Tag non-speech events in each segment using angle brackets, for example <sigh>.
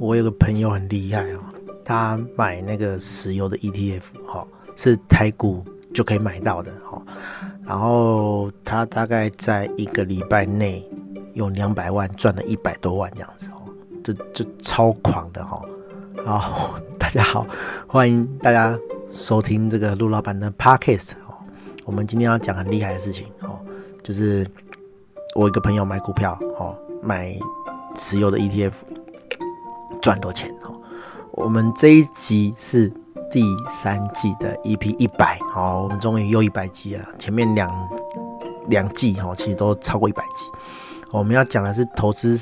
我有个朋友很厉害哦，他买那个石油的 ETF 哈，是台股就可以买到的哈。然后他大概在一个礼拜内用两百万赚了一百多万这样子哦，就就超狂的哈。好，大家好，欢迎大家收听这个陆老板的 Podcast 哦。我们今天要讲很厉害的事情哦，就是我一个朋友买股票哦，买石油的 ETF。赚多钱哦！我们这一集是第三季的 EP 一百哦，我们终于又一百集了。前面两两季哈，其实都超过一百集。我们要讲的是投资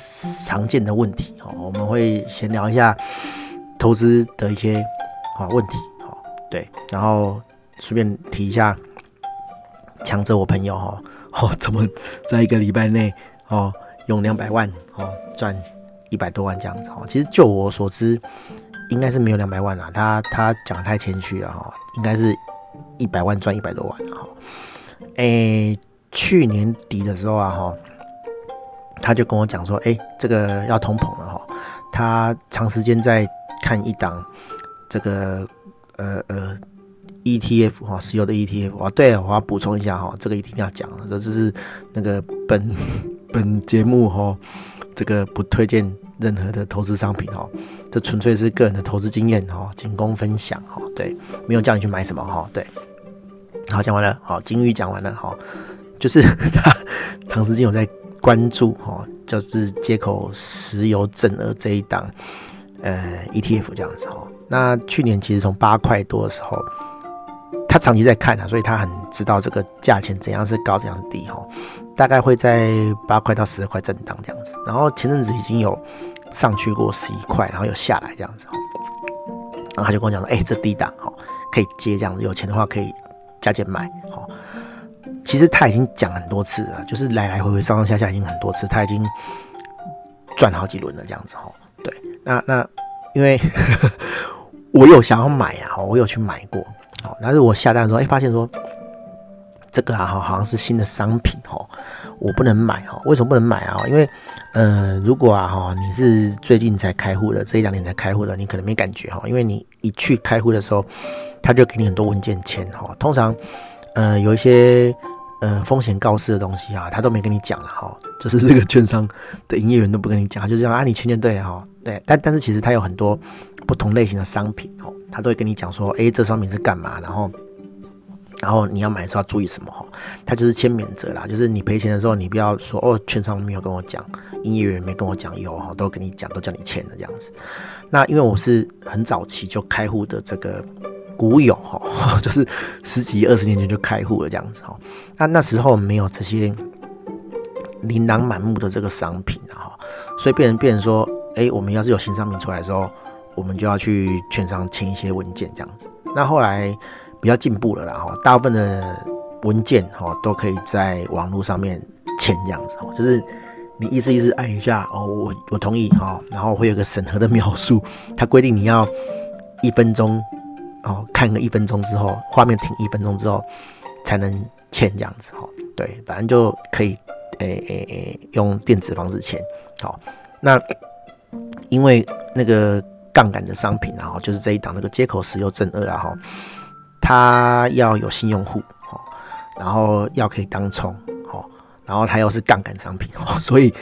常见的问题哦，我们会闲聊一下投资的一些啊问题哦，对，然后顺便提一下，强者我朋友哈哦，怎么在一个礼拜内哦用两百万哦赚。一百多万这样子哦，其实就我所知，应该是没有两百万啦。他他讲太谦虚了哈，应该是一百万赚一百多万哈。诶、去年底的时候啊哈，他就跟我讲说，诶、这个要通膨了哈。他长时间在看一档这个呃呃 ETF 哈，石油的 ETF 啊。对，我要补充一下哈，这个一定要讲，这是那个本 <laughs> 本节目哈。这个不推荐任何的投资商品哦，这纯粹是个人的投资经验哦，仅供分享哈。对，没有叫你去买什么哈。对，好，讲完了，好，金鱼讲完了好，就是他长时间有在关注哈，就是接口石油正二这一档呃 ETF 这样子哈。那去年其实从八块多的时候。他长期在看啊，所以他很知道这个价钱怎样是高，怎样是低哈。大概会在八块到十二块震荡这样子。然后前阵子已经有上去过十一块，然后有下来这样子哈。然后他就跟我讲说：“哎，这低档哈，可以接这样子，有钱的话可以加减买哈。”其实他已经讲很多次了，就是来来回回上上下下已经很多次，他已经赚好几轮了这样子哈。对，那那因为 <laughs> 我有想要买啊，我有去买过。但是我下单的时候，哎，发现说这个啊，好像是新的商品哦，我不能买哈。为什么不能买啊？因为，呃，如果啊哈，你是最近才开户的，这一两年才开户的，你可能没感觉哈。因为你一去开户的时候，他就给你很多文件签哈。通常，呃，有一些呃风险告示的东西啊，他都没跟你讲了哈。就是这个券商的营业员都不跟你讲，就这样啊，你签就对哈。对，但但是其实它有很多不同类型的商品哦。他都会跟你讲说，哎，这商品是干嘛？然后，然后你要买的时候要注意什么？哈，他就是签免责啦，就是你赔钱的时候，你不要说哦，券商没有跟我讲，营业员没跟我讲，有哈，都跟你讲，都叫你签的这样子。那因为我是很早期就开户的这个股友哈，<laughs> 就是十几二十年前就开户了这样子哈。那那时候没有这些琳琅满目的这个商品哈，所以变成变成说，哎，我们要是有新商品出来的时候。我们就要去券商签一些文件，这样子。那后来比较进步了啦，哈，大部分的文件哈都可以在网络上面签，这样子，就是你意思意思按一下哦，我我同意哈，然后会有个审核的描述，它规定你要一分钟哦，看个一分钟之后，画面停一分钟之后才能签这样子，哈，对，反正就可以诶诶诶用电子方式签，好，那因为那个。杠杆的商品，然后就是这一档那个接口石油正二啊哈，它要有新用户哦，然后要可以当冲哦，然后它又是杠杆商品哦，所以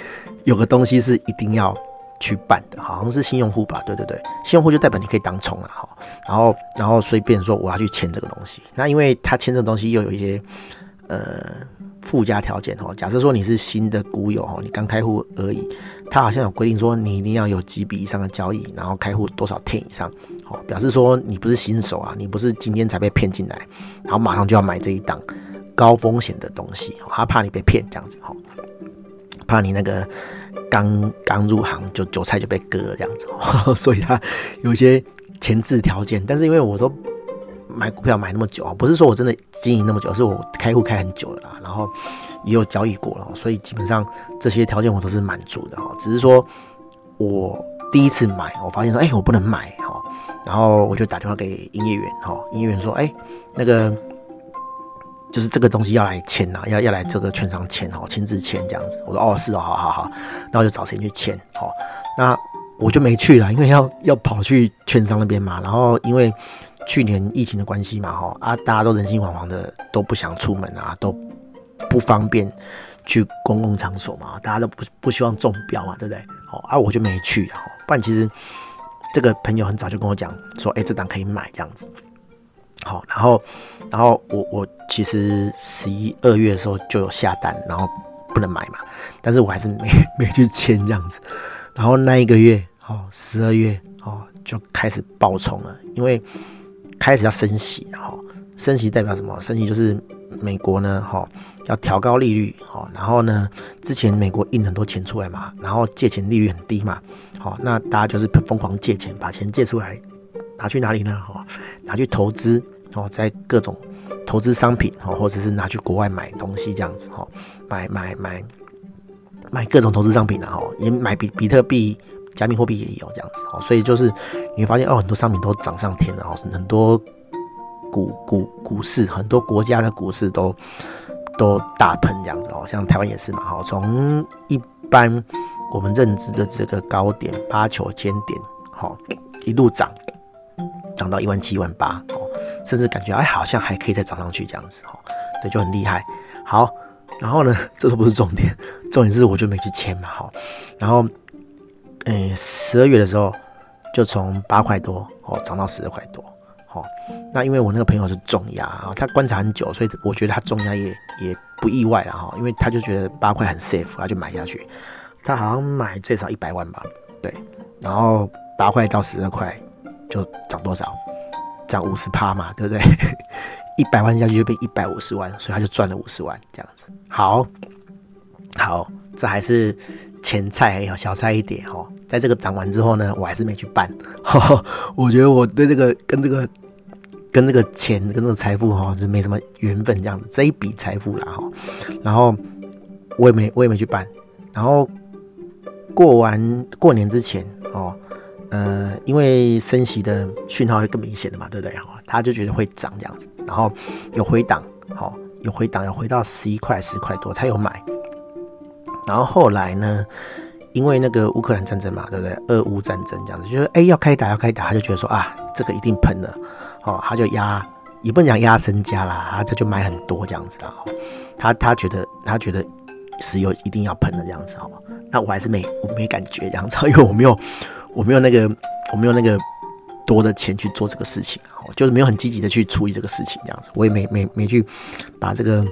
有个东西是一定要去办的，好像是新用户吧？对对对，新用户就代表你可以当冲了哈，然后然后所以变成说我要去签这个东西，那因为他签这个东西又有一些呃。附加条件哦，假设说你是新的股友哦，你刚开户而已，他好像有规定说你一定要有几笔以上的交易，然后开户多少天以上，哦，表示说你不是新手啊，你不是今天才被骗进来，然后马上就要买这一档高风险的东西，他怕你被骗这样子哈，怕你那个刚刚入行就韭菜就被割了这样子，<laughs> 所以他有些前置条件，但是因为我都。买股票买那么久啊，不是说我真的经营那么久，是我开户开很久了啦，然后也有交易过了，所以基本上这些条件我都是满足的哈。只是说我第一次买，我发现说，哎，我不能买哈，然后我就打电话给营业员哈，营业员说，哎，那个就是这个东西要来签呐，要要来这个券商签哈，亲自签这样子。我说，哦，是哦，好好好，那我就找谁去签哈。那我就没去了，因为要要跑去券商那边嘛。然后因为去年疫情的关系嘛，哈啊，大家都人心惶惶的，都不想出门啊，都不方便去公共场所嘛，大家都不不希望中标嘛，对不对？好啊，我就没去啊。不然其实这个朋友很早就跟我讲说，哎，这档可以买这样子。好，然后然后我我其实十一二月的时候就有下单，然后不能买嘛，但是我还是没没去签这样子。然后那一个月，哦，十二月，哦，就开始爆冲了，因为开始要升息，然后升息代表什么？升息就是美国呢，哈，要调高利率，哈，然后呢，之前美国印很多钱出来嘛，然后借钱利率很低嘛，好，那大家就是疯狂借钱，把钱借出来，拿去哪里呢？哈，拿去投资，哦，在各种投资商品，哦，或者是拿去国外买东西这样子，哈，买买。买买各种投资商品，然后也买比比特币、加密货币也有这样子哦，所以就是你会发现哦，很多商品都涨上天了哦，很多股股股市，很多国家的股市都都大喷这样子哦，像台湾也是嘛，哈，从一般我们认知的这个高点八九千点，好一路涨涨到一万七、一万八哦，甚至感觉哎好像还可以再涨上去这样子哦，对，就很厉害，好。然后呢，<laughs> 这都不是重点，重点是我就没去签嘛，好。然后，诶，十二月的时候就从八块多哦涨到十二块多，好。那因为我那个朋友是重压啊，他观察很久，所以我觉得他重压也也不意外了哈，因为他就觉得八块很 safe，他就买下去。他好像买最少一百万吧，对。然后八块到十二块就涨多少？涨五十趴嘛，对不对？一百万下去就变一百五十万，所以他就赚了五十万这样子。好，好，这还是前菜，小菜一碟哈。在这个涨完之后呢，我还是没去办。<laughs> 我觉得我对这个跟这个跟这个钱跟这个财富哈，就没什么缘分这样子。这一笔财富啦哈，然后我也没我也没去办。然后过完过年之前哦。呃，因为升息的讯号会更明显的嘛，对不对？哈，他就觉得会涨这样子，然后有回档，好，有回档，有回到十一块、十块多，他有买。然后后来呢，因为那个乌克兰战争嘛，对不对？俄乌战争这样子，就是哎要开打要开打，他就觉得说啊，这个一定喷了，哦，他就压，也不能讲压身家啦，他他就买很多这样子啦，他他觉得他觉得石油一定要喷了这样子，哦，那我还是没我没感觉这样子，因为我没有。我没有那个，我没有那个多的钱去做这个事情，哦就是没有很积极的去处理这个事情，这样子，我也没没没去把这个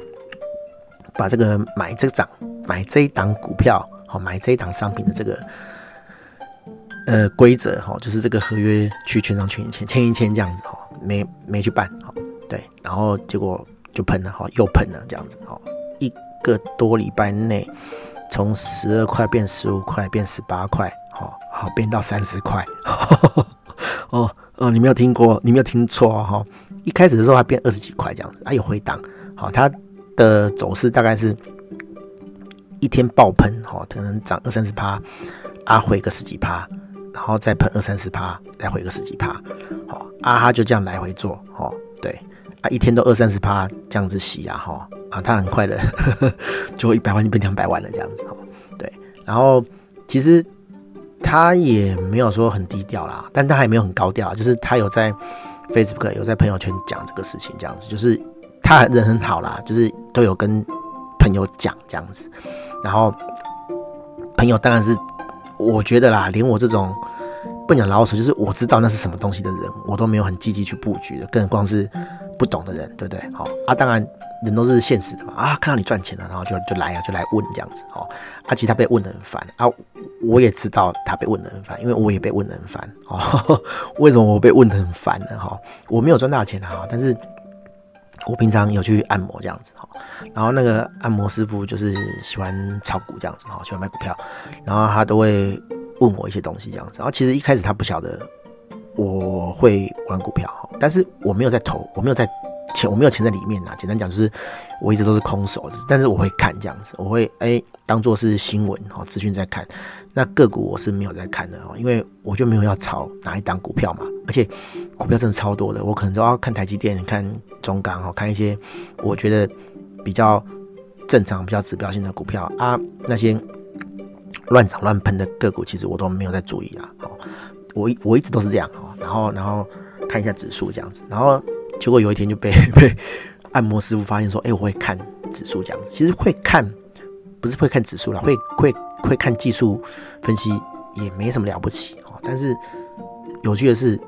把这个买这个涨买这一档股票，好买这一档商品的这个呃规则，哈，就是这个合约去券商签一签，签一签这样子，哈，没没去办，好，对，然后结果就喷了，哈，又喷了这样子，哈，一个多礼拜内从十二块变十五块变十八块。好，好变到三十块，<laughs> 哦哦，你没有听过，你没有听错哈。一开始的时候还变二十几块这样子，啊有回档，好，它的走势大概是一天爆喷，哈，可能涨二三十趴，啊回个十几趴，然后再喷二三十趴，再回个十几趴，好，啊它就这样来回做，哦，对，啊一天都二三十趴这样子洗啊，哈，啊它很快的，呵 <laughs> 呵就一百万就变两百万了这样子，哦，对，然后其实。他也没有说很低调啦，但他也没有很高调，就是他有在 Facebook 有在朋友圈讲这个事情，这样子，就是他人很好啦，就是都有跟朋友讲这样子，然后朋友当然是我觉得啦，连我这种不讲老鼠，就是我知道那是什么东西的人，我都没有很积极去布局的，更何况是不懂的人，对不对？好啊，当然。人都是现实的嘛啊，看到你赚钱了，然后就就来啊，就来问这样子哦。啊，其实他被问的很烦啊，我也知道他被问的很烦，因为我也被问的很烦哦。<laughs> 为什么我被问的很烦呢？哈，我没有赚大钱啊，但是我平常有去按摩这样子哈。然后那个按摩师傅就是喜欢炒股这样子哈，喜欢买股票，然后他都会问我一些东西这样子。然后其实一开始他不晓得我会玩股票哈，但是我没有在投，我没有在。钱我没有钱在里面呐，简单讲就是我一直都是空手，但是我会看这样子，我会哎、当做是新闻哈资讯在看。那个股我是没有在看的哦，因为我就没有要炒哪一档股票嘛，而且股票真的超多的，我可能都要看台积电、看中钢哈，看一些我觉得比较正常、比较指标性的股票啊，那些乱涨乱喷的个股，其实我都没有在注意啊。好，我我一直都是这样哈，然后然后看一下指数这样子，然后结果有一天就被 <laughs> 被按摩师傅发现说，哎、我会看指数这样子。其实会看不是会看指数啦，会会会看技术分析也没什么了不起哦。但是有趣的是，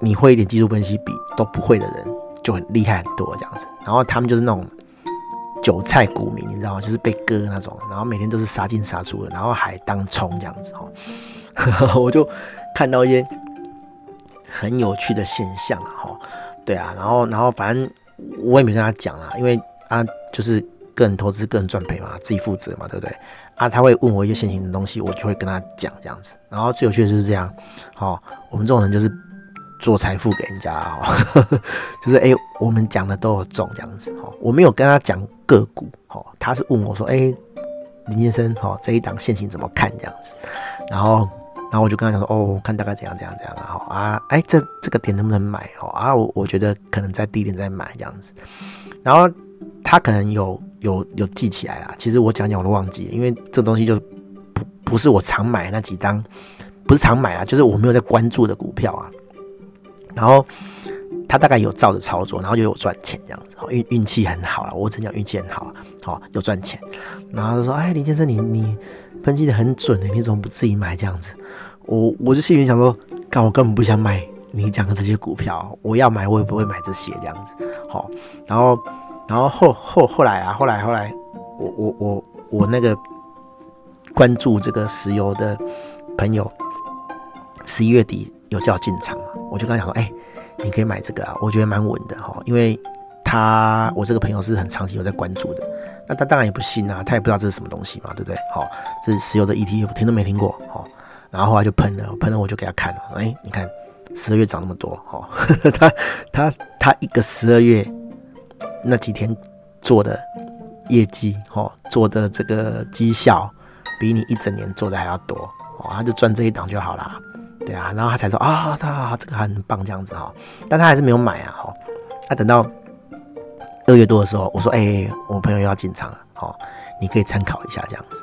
你会一点技术分析比都不会的人就很厉害很多这样子。然后他们就是那种。韭菜股民，你知道吗？就是被割那种，然后每天都是杀进杀出的，然后还当冲这样子哦。<laughs> 我就看到一些很有趣的现象啊哈。对啊，然后然后反正我也没跟他讲啊，因为啊就是个人投资个人赚赔嘛，自己负责嘛，对不对？啊，他会问我一些现行的东西，我就会跟他讲这样子。然后最有趣的就是这样，好，我们这种人就是。做财富给人家哦，<laughs> 就是哎、我们讲的都有中这样子哦。我没有跟他讲个股哦，他是问我说：“哎、林先生哦，这一档线型怎么看？”这样子，然后，然后我就跟他讲说：“哦，看大概怎样怎样怎样啊。”啊，哎，这这个点能不能买？哦啊，我我觉得可能在低点再买这样子。然后他可能有有有记起来啦，其实我讲讲我都忘记，因为这东西就不不是我常买那几张，不是常买啦，就是我没有在关注的股票啊。然后他大概有照着操作，然后就有赚钱这样子，运运气很好啊，我只讲运气很好，好有赚钱。然后他说：“哎，林先生，你你分析的很准的，你怎么不自己买这样子？”我我就心里想说：“干，我根本不想买你讲的这些股票，我要买我也不会买这些这样子。”好，然后然后后后后来啊，后来后来，我我我我那个关注这个石油的朋友，十一月底有叫进场。我就跟他讲说，哎、你可以买这个啊，我觉得蛮稳的哈，因为他我这个朋友是很长期有在关注的，那他当然也不信啊，他也不知道这是什么东西嘛，对不对？好，这是石油的 ETF，听都没听过，好，然后后来就喷了，喷了我就给他看了，哎、你看十二月涨那么多，哈，<laughs> 他他他一个十二月那几天做的业绩，哈，做的这个绩效比你一整年做的还要多，哦，他就赚这一档就好了。对啊，然后他才说啊，他这个很棒这样子哈，但他还是没有买啊哈。他等到二月多的时候，我说哎、我朋友又要进场了，好，你可以参考一下这样子。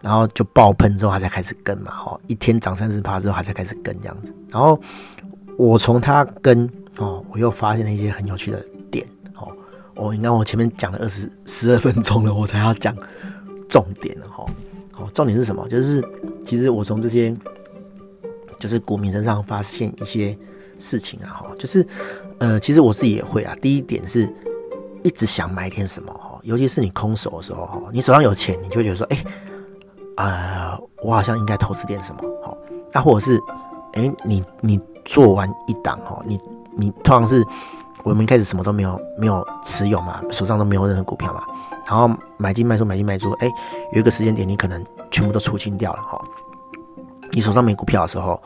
然后就爆喷之后，他才开始跟嘛，哈，一天涨三十趴之后，他才开始跟这样子。然后我从他跟哦，我又发现了一些很有趣的点哦。哦，你看我前面讲了二十十二分钟了，我才要讲重点了哈。好，重点是什么？就是其实我从这些。就是股民身上发现一些事情啊，哈，就是，呃，其实我自己也会啊。第一点是一直想买点什么，哈，尤其是你空手的时候，哈，你手上有钱，你就会觉得说，哎、啊、呃，我好像应该投资点什么，哈，那或者是，哎、你你做完一档，哈，你你通常是我们一开始什么都没有没有持有嘛，手上都没有任何股票嘛，然后买进卖出买进卖出，哎、有一个时间点你可能全部都出清掉了，哈。你手上没股票的时候，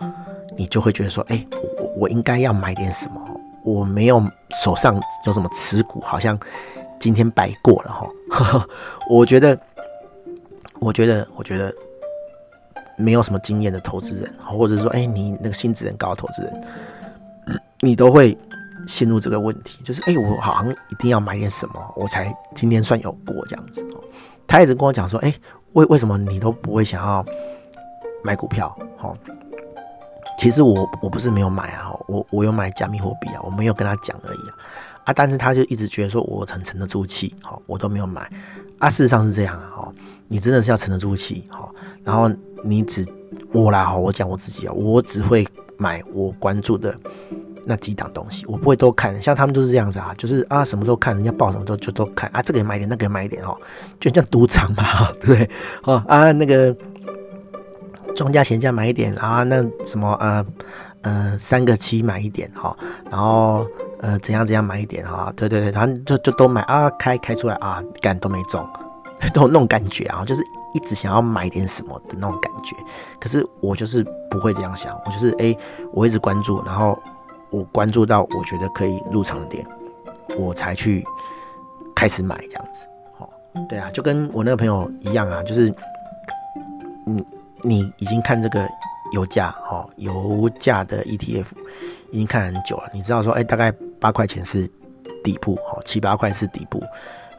你就会觉得说：“哎、我我应该要买点什么？我没有手上有什么持股，好像今天白过了哈。<laughs> ”我觉得，我觉得，我觉得没有什么经验的投资人，或者说，哎、你那个心智很高的投资人，你都会陷入这个问题，就是：“哎、我好像一定要买点什么，我才今天算有过这样子。”他一直跟我讲说：“哎、为为什么你都不会想要？”买股票，好，其实我我不是没有买啊，我我有买加密货币啊，我没有跟他讲而已啊，啊，但是他就一直觉得说我很沉得住气，好，我都没有买，啊，事实上是这样啊，你真的是要沉得住气，好，然后你只我啦，哈，我讲我自己啊，我只会买我关注的那几档东西，我不会都看，像他们都是这样子啊，就是啊，什么都看，人家报什么时候就都看啊，这个也买一点，那个也买一点，哈，就像赌场嘛，<laughs> 对不对？哦啊，那个。庄家钱价买一点啊，那什么呃呃三个七买一点哈，然后呃怎样怎样买一点哈，对对对，然后就就都买啊，开开出来啊，干都没中，<laughs> 都那种感觉啊，就是一直想要买点什么的那种感觉。可是我就是不会这样想，我就是哎、欸，我一直关注，然后我关注到我觉得可以入场的点，我才去开始买这样子。哦，对啊，就跟我那个朋友一样啊，就是嗯。你已经看这个油价哦，油价的 ETF 已经看很久了。你知道说，哎，大概八块钱是底部哦，七八块是底部，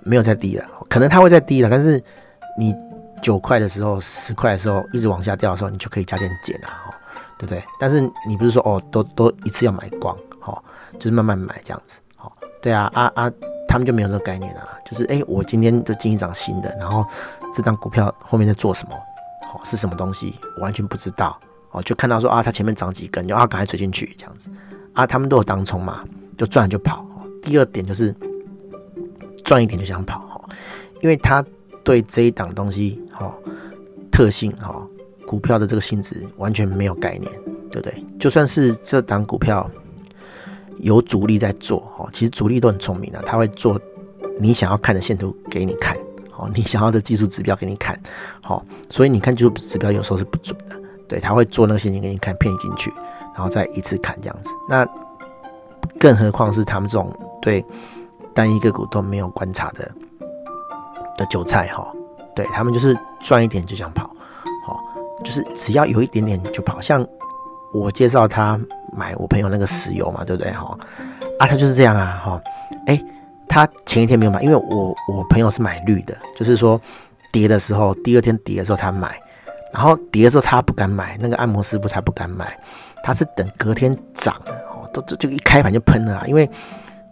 没有再低了。可能它会再低了，但是你九块的时候、十块的时候一直往下掉的时候，你就可以加减减了，哦，对不对？但是你不是说哦，都都一次要买光，哦，就是慢慢买这样子，哦，对啊，啊啊，他们就没有这个概念啊，就是哎，我今天就进一张新的，然后这张股票后面在做什么，是什么东西，我完全不知道，哦，就看到说啊，它前面长几根，就啊赶快追进去这样子，啊，他们都有当冲嘛，就赚就跑。第二点就是赚一点就想跑，哦，因为他。对这一档东西，哈，特性，哈，股票的这个性质完全没有概念，对不对？就算是这档股票有主力在做，哈，其实主力都很聪明的，他会做你想要看的线图给你看，哦，你想要的技术指标给你看，好，所以你看技术指标有时候是不准的，对，他会做那个线型给你看，骗你进去，然后再一次砍这样子。那更何况是他们这种对单一个股都没有观察的。的韭菜哈，对他们就是赚一点就想跑，好，就是只要有一点点就跑。像我介绍他买我朋友那个石油嘛，对不对哈？啊，他就是这样啊哈。哎，他前一天没有买，因为我我朋友是买绿的，就是说跌的时候，第二天跌的时候他买，然后跌的时候他不敢买，那个按摩师傅他不敢买，他是等隔天涨了哦，都这就一开盘就喷了啊，因为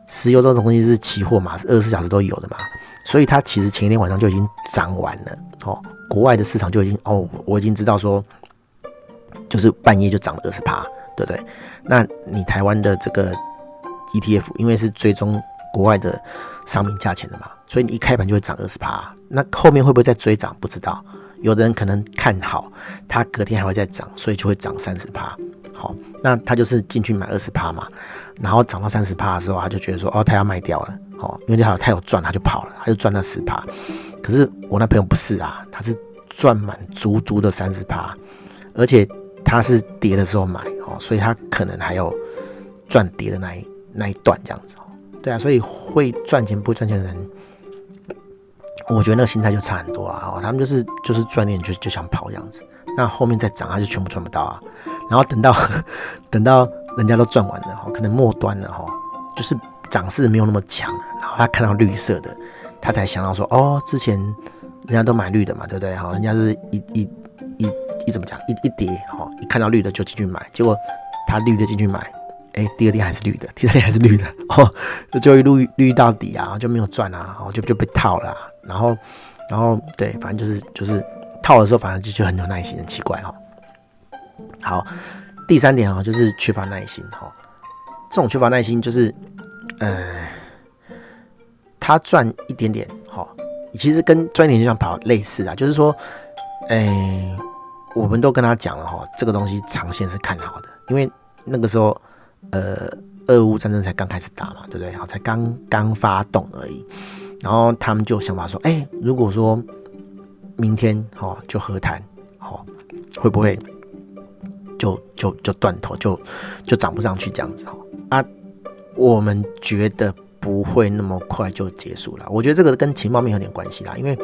石油这种东西是期货嘛，是二十四小时都有的嘛。所以它其实前一天晚上就已经涨完了哦，国外的市场就已经哦，我已经知道说，就是半夜就涨了二十趴，对不对？那你台湾的这个 ETF，因为是追踪国外的商品价钱的嘛，所以你一开盘就会涨二十趴。那后面会不会再追涨？不知道。有的人可能看好，他隔天还会再涨，所以就会涨三十趴。好，那他就是进去买二十趴嘛，然后涨到三十趴的时候，他就觉得说，哦，他要卖掉了。哦，因为他有他有赚，他就跑了，他就赚了十趴。可是我那朋友不是啊，他是赚满足足的三十趴，而且他是跌的时候买哦，所以他可能还有赚跌的那一那一段这样子哦。对啊，所以会赚钱不赚钱的人，我觉得那个心态就差很多啊。哦，他们就是就是赚点就就想跑这样子，那后面再涨他就全部赚不到啊。然后等到 <laughs> 等到人家都赚完了哈，可能末端了哈，就是。涨势没有那么强，然后他看到绿色的，他才想到说，哦，之前人家都买绿的嘛，对不对？好，人家是一一一一怎么讲，一一跌，好，一看到绿的就进去买，结果他绿的进去买，哎，第二天还是绿的，<laughs> 第三天还是绿的，哦，就一路绿到底啊，就没有赚啊，哦，就就被套了，然后然后对，反正就是就是套的时候，反正就就很有耐心，很奇怪哈。好，第三点啊，就是缺乏耐心哈，这种缺乏耐心就是。呃，他赚一点点，哈，其实跟赚一点就想跑类似啊，就是说，哎，我们都跟他讲了哈，这个东西长线是看好的，因为那个时候，呃，俄乌战争才刚开始打嘛，对不对？好，才刚刚发动而已，然后他们就想法说，哎，如果说明天哈就和谈，哈，会不会就就就断头，就就涨不上去这样子哈啊？我们觉得不会那么快就结束了。我觉得这个跟情报面有点关系啦，因为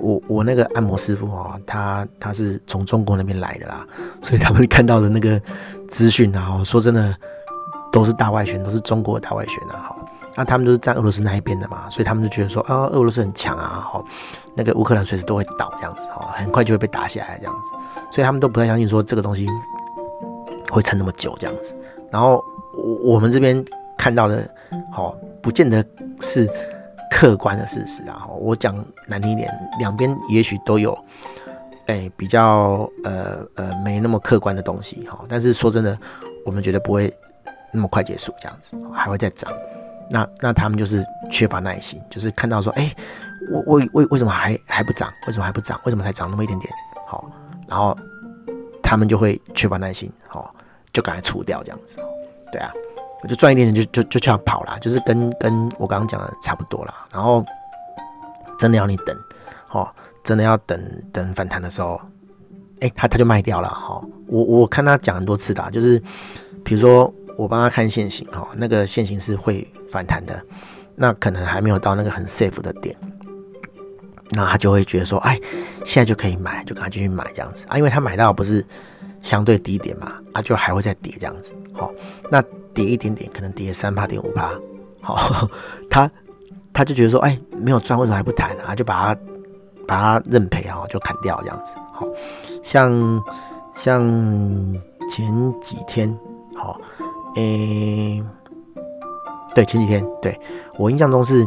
我我那个按摩师傅哦，他他是从中国那边来的啦，所以他们看到的那个资讯啊，说真的都是大外宣，都是中国的大外宣啊。好，那他们都是站俄罗斯那一边的嘛，所以他们就觉得说啊，俄罗斯很强啊，好，那个乌克兰随时都会倒这样子哈，很快就会被打下来这样子，所以他们都不太相信说这个东西会撑那么久这样子。然后我我们这边。看到的，好，不见得是客观的事实啊。我讲难听一点，两边也许都有，哎、比较呃呃没那么客观的东西哈。但是说真的，我们觉得不会那么快结束，这样子还会再涨。那那他们就是缺乏耐心，就是看到说，哎、欸，我为为为什么还还不涨？为什么还不涨？为什么才涨那么一点点？好，然后他们就会缺乏耐心，好，就赶快出掉这样子。对啊。我就赚一点点就就就这样跑了，就是跟跟我刚刚讲的差不多了。然后真的要你等，哦，真的要等等反弹的时候，哎、他他就卖掉了，哈、哦。我我看他讲很多次的，就是比如说我帮他看线型，哈、哦，那个线型是会反弹的，那可能还没有到那个很 safe 的点，那他就会觉得说，哎，现在就可以买，就赶快继续买这样子啊，因为他买到不是相对低点嘛，啊，就还会再跌这样子，好、哦，那。跌一点点，可能跌三趴、点五趴，好，<laughs> 他他就觉得说，哎，没有赚，为什么还不谈啊？就把它把它认赔哈，就砍掉这样子。好，像像前几天，好，诶、对，前几天，对，我印象中是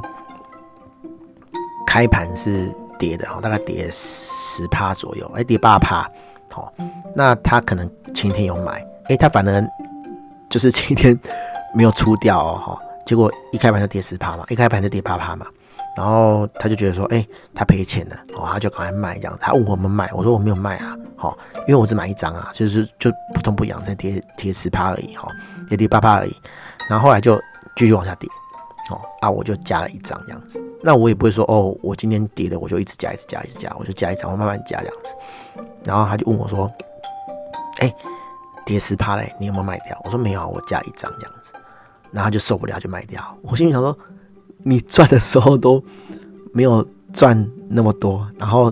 开盘是跌的哈，大概跌十趴左右，哎，跌八趴。好，那他可能前天有买，哎、他反而就是今天没有出掉哦，哈，结果一开盘就跌十趴嘛，一开盘就跌八趴嘛。然后他就觉得说，哎、他赔钱了，哦，他就赶快卖这样子。他问我们卖，我说我没有卖啊，好，因为我只买一张啊，就是就不痛不痒，再跌跌十趴而已，哈，跌跌八趴而已。然后后来就继续往下跌，哦，啊，我就加了一张这样子。那我也不会说，哦，我今天跌了，我就一直加，一直加，一直加，我就加一张，我慢慢加这样子。然后他就问我说，哎、跌十趴嘞，你有没有卖掉？我说没有，我加一张这样子。然后就受不了，就卖掉。我心里想说。你赚的时候都没有赚那么多，然后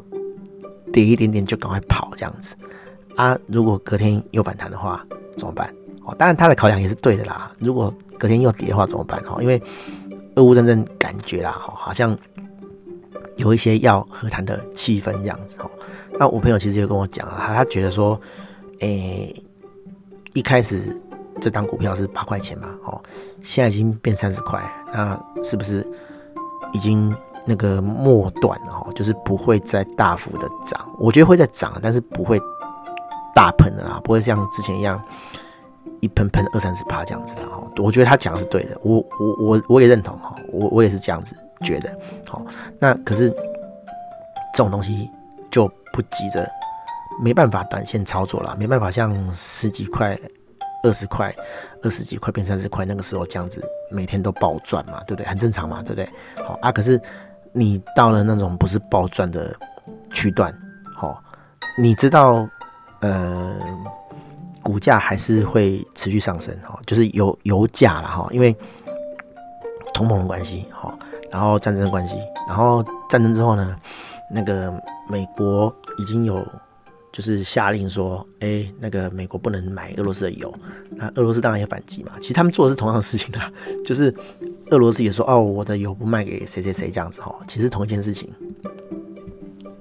跌一点点就赶快跑这样子啊！如果隔天又反弹的话怎么办？哦，当然他的考量也是对的啦。如果隔天又跌的话怎么办？哦，因为俄乌战争感觉啦，好像有一些要和谈的气氛这样子哦。那我朋友其实就跟我讲了，他他觉得说，诶，一开始。这档股票是八块钱嘛？哦，现在已经变三十块，那是不是已经那个末段了？哈，就是不会再大幅的涨。我觉得会再涨，但是不会大喷的啊，不会像之前一样一喷喷二三十趴这样子的哈。我觉得他讲的是对的，我我我我也认同哈，我我也是这样子觉得。好，那可是这种东西就不急着，没办法短线操作了，没办法像十几块。二十块，二十几块变三十块，那个时候这样子每天都暴赚嘛，对不对？很正常嘛，对不对？好啊，可是你到了那种不是暴赚的区段，好，你知道，呃，股价还是会持续上升，哈，就是油油价了，哈，因为通膨的关系，哈，然后战争的关系，然后战争之后呢，那个美国已经有。就是下令说，哎、那个美国不能买俄罗斯的油，那俄罗斯当然也反击嘛。其实他们做的是同样的事情的，<laughs> 就是俄罗斯也说，哦，我的油不卖给谁谁谁这样子哈，其实同一件事情。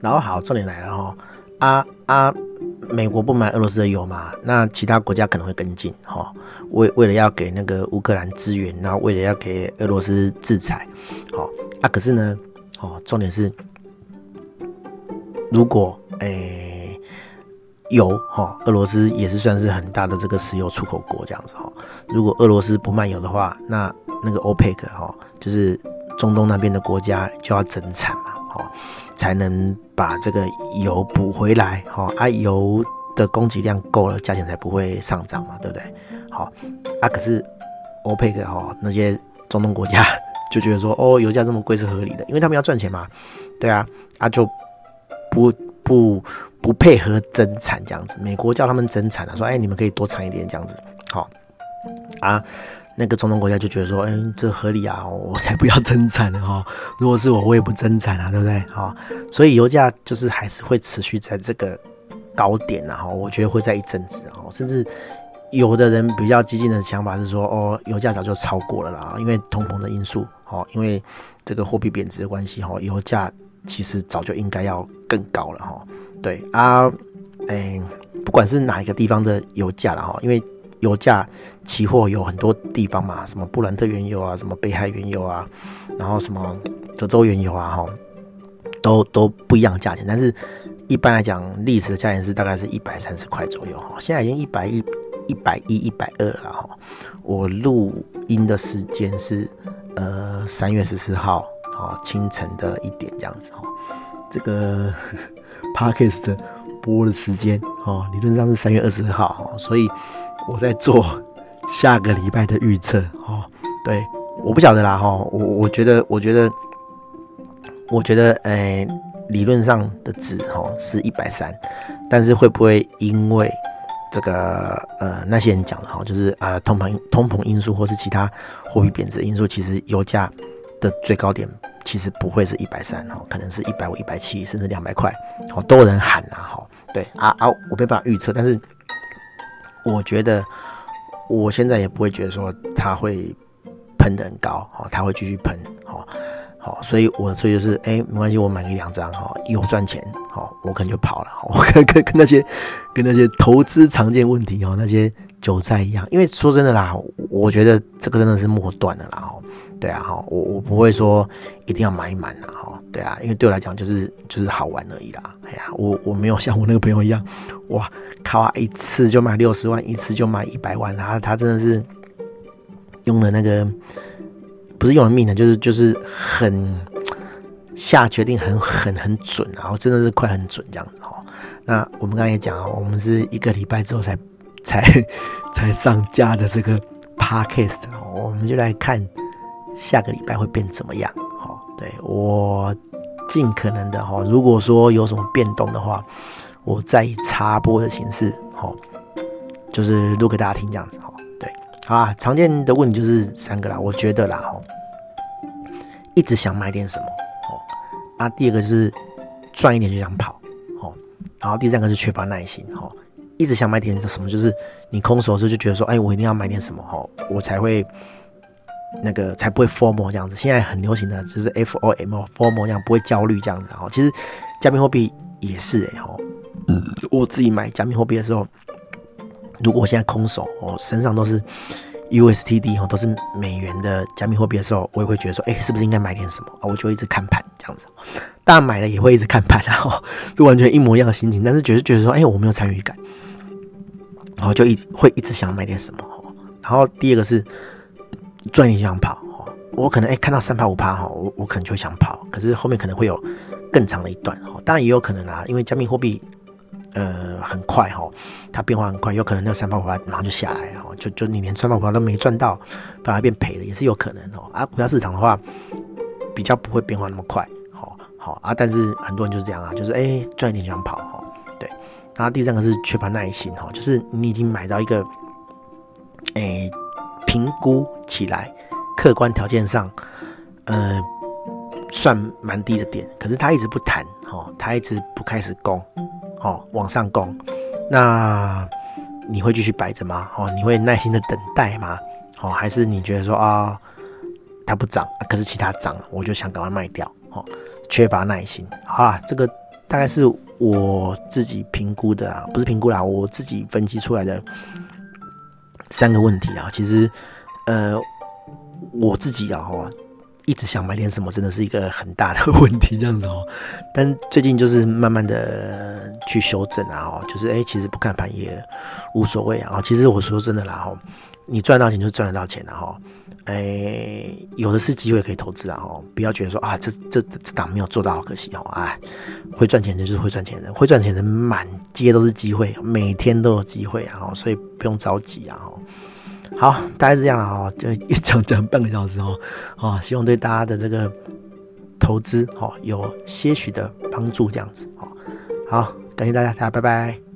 然后好，重点来了哈，啊啊，美国不买俄罗斯的油嘛，那其他国家可能会跟进哈，为为了要给那个乌克兰支援，然后为了要给俄罗斯制裁，好啊，可是呢，哦，重点是，如果哎。油哈，俄罗斯也是算是很大的这个石油出口国这样子哈。如果俄罗斯不卖油的话，那那个 OPEC 哈，就是中东那边的国家就要增产嘛，哈，才能把这个油补回来哈。啊，油的供给量够了，价钱才不会上涨嘛，对不对？好，啊，可是 OPEC 哈那些中东国家就觉得说，哦，油价这么贵是合理的，因为他们要赚钱嘛，对啊，啊就不不。不配合增产这样子，美国叫他们增产了，说哎，你们可以多产一点这样子，好啊，那个中东国家就觉得说，哎，这合理啊，我才不要增产呢哈，如果是我，我也不增产啊，对不对？好，所以油价就是还是会持续在这个高点然后，我觉得会在一阵子哦，甚至有的人比较激进的想法是说，哦，油价早就超过了啦，因为通膨的因素，哦，因为这个货币贬值的关系，哈，油价其实早就应该要更高了哈。对啊，哎、不管是哪一个地方的油价了哈，因为油价期货有很多地方嘛，什么布兰特原油啊，什么北海原油啊，然后什么德州原油啊，哈，都都不一样价钱。但是一般来讲，历史的价钱是大概是一百三十块左右哈，现在已经一百一、一百一、一百二了哈。我录音的时间是呃三月十四号啊清晨的一点这样子哈，这个。<laughs> Podcast 播的时间哦，理论上是三月二十号，所以我在做下个礼拜的预测哦。对，我不晓得啦哈，我我觉得，我觉得，我觉得，诶，理论上的值哈是一百三，但是会不会因为这个呃那些人讲的哈，就是啊通膨通膨因素或是其他货币贬值因素，其实油价的最高点。其实不会是一百三哦，可能是一百五、一百七，甚至两百块哦，都有人喊呐哈。对啊啊，我没办法预测，但是我觉得我现在也不会觉得说它会喷的很高哦，它会继续喷哦。好，所以我的策略就是，哎、没关系，我买一两张，哈，有赚钱，好，我可能就跑了，我 <laughs> 跟跟跟那些跟那些投资常见问题哦，那些韭菜一样，因为说真的啦，我觉得这个真的是末段的啦，哈，对啊，哈，我我不会说一定要买满了，哈，对啊，因为对我来讲就是就是好玩而已啦，哎呀，我我没有像我那个朋友一样，哇，靠啊，一次就买六十万，一次就买一百万，他他真的是用了那个。不是用了命的，就是就是很下决定很很很准，然后真的是快很准这样子哈。那我们刚才也讲啊，我们是一个礼拜之后才才才上架的这个 podcast，我们就来看下个礼拜会变怎么样。好，对，我尽可能的哈，如果说有什么变动的话，我再以插播的形式，好，就是录给大家听这样子好，对。好啊，常见的问题就是三个啦，我觉得啦，吼，一直想买点什么，哦，啊，第二个就是赚一点就想跑，哦，然后第三个是缺乏耐心，吼，一直想买点什么，就是你空手的时候就觉得说，哎，我一定要买点什么，吼，我才会那个才不会 FOMO 这样子，现在很流行的就是 FOMO FOMO 这样不会焦虑这样子，哦，其实加密货币也是哎，吼，嗯，我自己买加密货币的时候。如果我现在空手，我身上都是 USTD 哦，都是美元的加密货币的时候，我也会觉得说，哎，是不是应该买点什么啊？我就一直看盘这样子。当然买了也会一直看盘，然后就完全一模一样的心情，但是觉得觉得说，哎，我没有参与感，然后就一会一直想买点什么。然后第二个是赚一点想跑，我可能哎看到三趴五趴哈，我我可能就会想跑，可是后面可能会有更长的一段，当然也有可能啊，因为加密货币。呃，很快哈，它变化很快，有可能那三趴五趴马上就下来哈，就就你连三趴五趴都没赚到，反而变赔的也是有可能哦。啊，股票市场的话，比较不会变化那么快，好好啊，但是很多人就是这样啊，就是哎赚一点就想跑哈，对。然后第三个是缺乏耐心哈，就是你已经买到一个，哎，评估起来客观条件上，呃，算蛮低的点，可是他一直不谈，哦，他一直不开始攻。哦，往上攻，那你会继续摆着吗？哦，你会耐心的等待吗？哦，还是你觉得说啊、它不涨，可是其他涨，我就想赶快卖掉。哦，缺乏耐心。好啊，这个大概是我自己评估的啊，不是评估啦，我自己分析出来的三个问题啊。其实，呃，我自己啊，哈。一直想买点什么，真的是一个很大的问题，这样子哦。<laughs> 但最近就是慢慢的去修正啊，哦，就是哎，其实不看盘也无所谓啊。其实我说真的啦，哦，你赚到钱就赚得到钱了哈。哎，有的是机会可以投资啊，哦，不要觉得说啊，这这这档没有做到，可惜哦。哎，会赚钱的就是会赚钱的，会赚钱的满街都是机会，每天都有机会啊，所以不用着急啊，哈。好，大概是这样了哈，就一整整半个小时哦，啊，希望对大家的这个投资哈有些许的帮助，这样子，哦，好，感谢大家，大家拜拜。